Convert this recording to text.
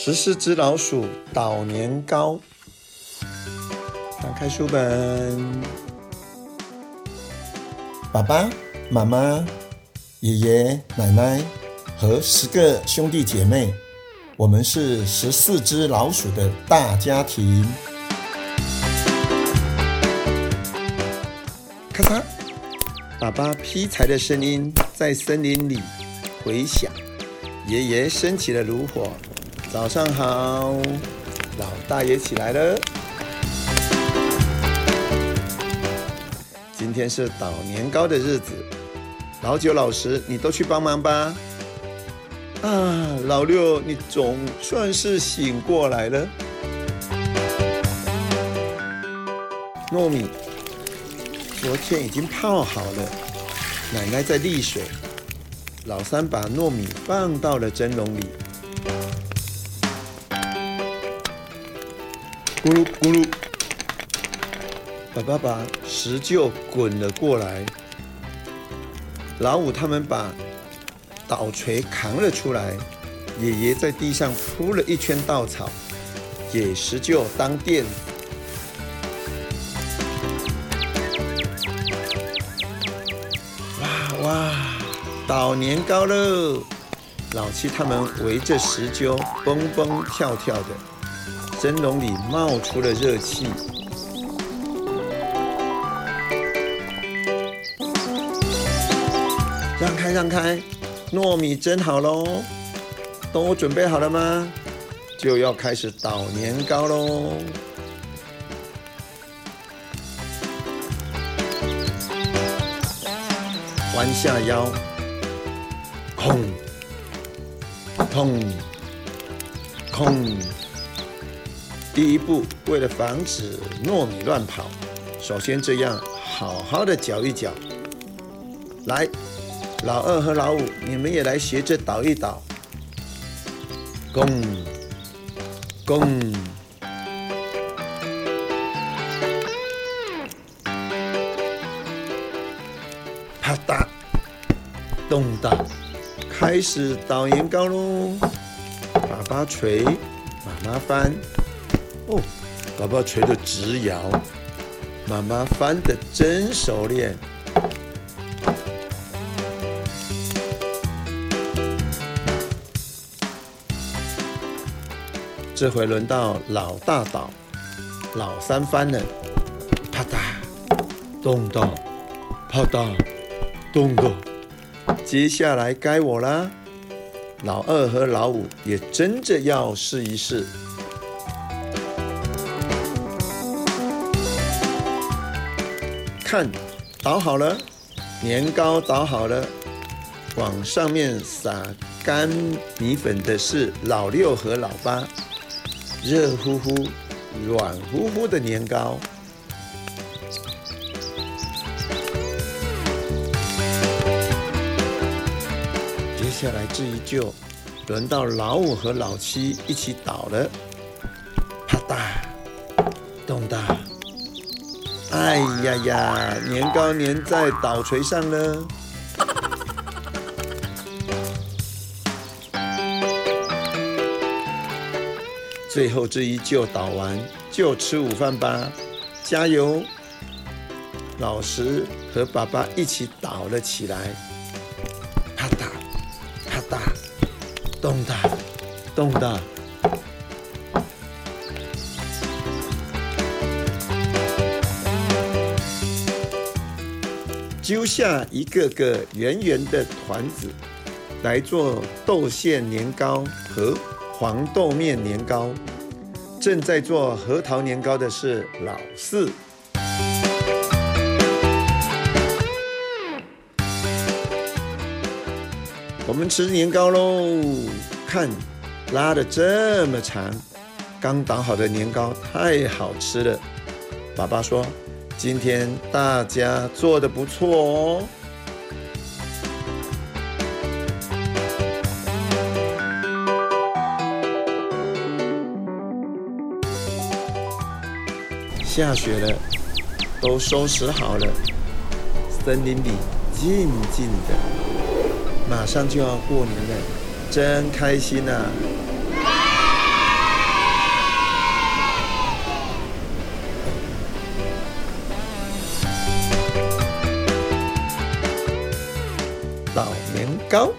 十四只老鼠捣年糕。打开书本，爸爸妈妈、爷爷奶奶和十个兄弟姐妹，我们是十四只老鼠的大家庭。咔嚓，爸爸劈柴的声音在森林里回响。爷爷升起了炉火。早上好，老大也起来了。今天是捣年糕的日子，老九、老十，你都去帮忙吧。啊，老六，你总算是醒过来了。糯米昨天已经泡好了，奶奶在沥水。老三把糯米放到了蒸笼里。咕噜咕噜，爸爸把石臼滚了过来。老五他们把捣锤扛了出来。爷爷在地上铺了一圈稻草，给石臼当垫。哇哇，捣年糕喽！老七他们围着石臼蹦蹦跳跳的。蒸笼里冒出了热气，让开让开，糯米蒸好喽，都准备好了吗？就要开始捣年糕喽！弯下腰，空，空，空。第一步，为了防止糯米乱跑，首先这样好好的搅一搅。来，老二和老五，你们也来学着捣一捣。攻，攻，啪嗒，咚当，开始捣年糕喽！爸爸锤，妈妈翻。哦，爸爸锤得直摇，妈妈翻得真熟练。这回轮到老大倒，老三翻了，啪嗒，咚咚，啪嗒，咚咚。接下来该我啦，老二和老五也争着要试一试。看，捣好了，年糕捣好了，往上面撒干米粉的是老六和老八，热乎乎、软乎乎的年糕。接下来这一就轮到老五和老七一起捣了，啪嗒，咚哒。哎呀呀！年糕粘在捣锤上了。最后这一就捣完，就吃午饭吧！加油！老十和爸爸一起捣了起来，啪嗒，啪嗒，咚哒，咚哒。揪下一个个圆圆的团子，来做豆馅年糕和黄豆面年糕。正在做核桃年糕的是老四。我们吃年糕喽！看，拉的这么长，刚捣好的年糕太好吃了。爸爸说。今天大家做的不错哦。下雪了，都收拾好了。森林里静静的，马上就要过年了，真开心呐！岛年糕。